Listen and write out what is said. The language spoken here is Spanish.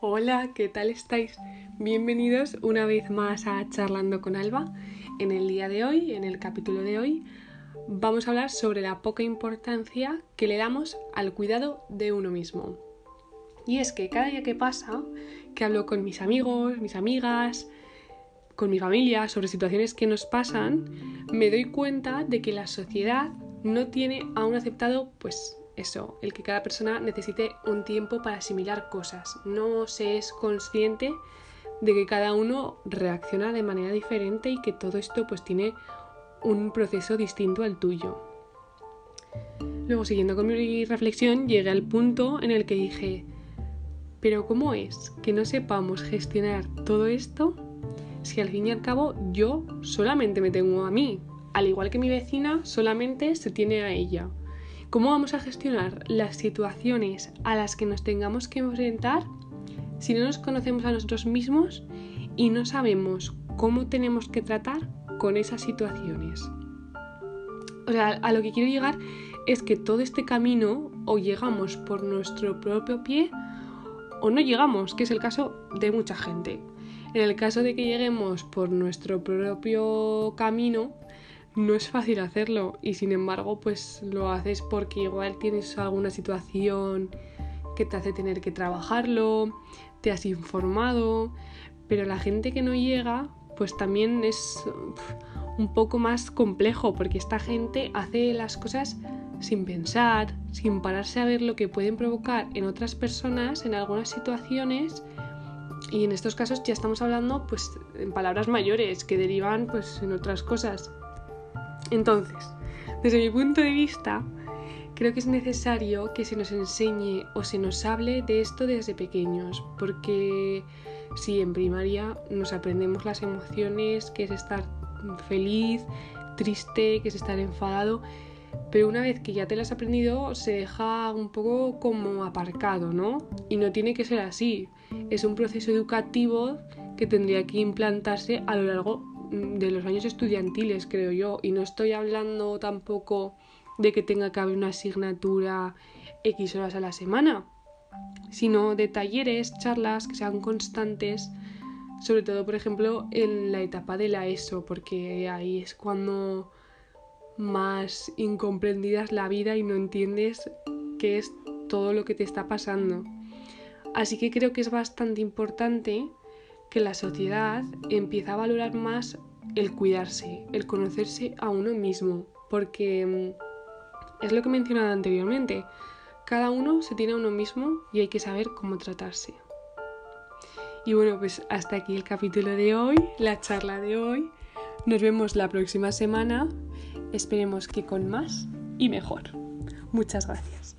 Hola, ¿qué tal estáis? Bienvenidos una vez más a Charlando con Alba. En el día de hoy, en el capítulo de hoy, vamos a hablar sobre la poca importancia que le damos al cuidado de uno mismo. Y es que cada día que pasa, que hablo con mis amigos, mis amigas, con mi familia sobre situaciones que nos pasan, me doy cuenta de que la sociedad no tiene aún aceptado pues eso, el que cada persona necesite un tiempo para asimilar cosas. No se es consciente de que cada uno reacciona de manera diferente y que todo esto pues tiene un proceso distinto al tuyo. Luego, siguiendo con mi reflexión, llegué al punto en el que dije, pero ¿cómo es que no sepamos gestionar todo esto si al fin y al cabo yo solamente me tengo a mí? Al igual que mi vecina, solamente se tiene a ella. ¿Cómo vamos a gestionar las situaciones a las que nos tengamos que enfrentar si no nos conocemos a nosotros mismos y no sabemos cómo tenemos que tratar con esas situaciones? O sea, a lo que quiero llegar es que todo este camino o llegamos por nuestro propio pie o no llegamos, que es el caso de mucha gente. En el caso de que lleguemos por nuestro propio camino, no es fácil hacerlo y sin embargo pues lo haces porque igual tienes alguna situación que te hace tener que trabajarlo, te has informado, pero la gente que no llega pues también es un poco más complejo porque esta gente hace las cosas sin pensar, sin pararse a ver lo que pueden provocar en otras personas en algunas situaciones y en estos casos ya estamos hablando pues en palabras mayores que derivan pues en otras cosas. Entonces, desde mi punto de vista, creo que es necesario que se nos enseñe o se nos hable de esto desde pequeños, porque si en primaria nos aprendemos las emociones, que es estar feliz, triste, que es estar enfadado, pero una vez que ya te las has aprendido se deja un poco como aparcado, ¿no? Y no tiene que ser así. Es un proceso educativo que tendría que implantarse a lo largo de los años estudiantiles, creo yo, y no estoy hablando tampoco de que tenga que haber una asignatura X horas a la semana, sino de talleres, charlas que sean constantes, sobre todo, por ejemplo, en la etapa de la ESO, porque ahí es cuando más incomprendida es la vida y no entiendes qué es todo lo que te está pasando. Así que creo que es bastante importante que la sociedad empieza a valorar más el cuidarse, el conocerse a uno mismo, porque mm, es lo que he mencionado anteriormente, cada uno se tiene a uno mismo y hay que saber cómo tratarse. Y bueno, pues hasta aquí el capítulo de hoy, la charla de hoy. Nos vemos la próxima semana, esperemos que con más y mejor. Muchas gracias.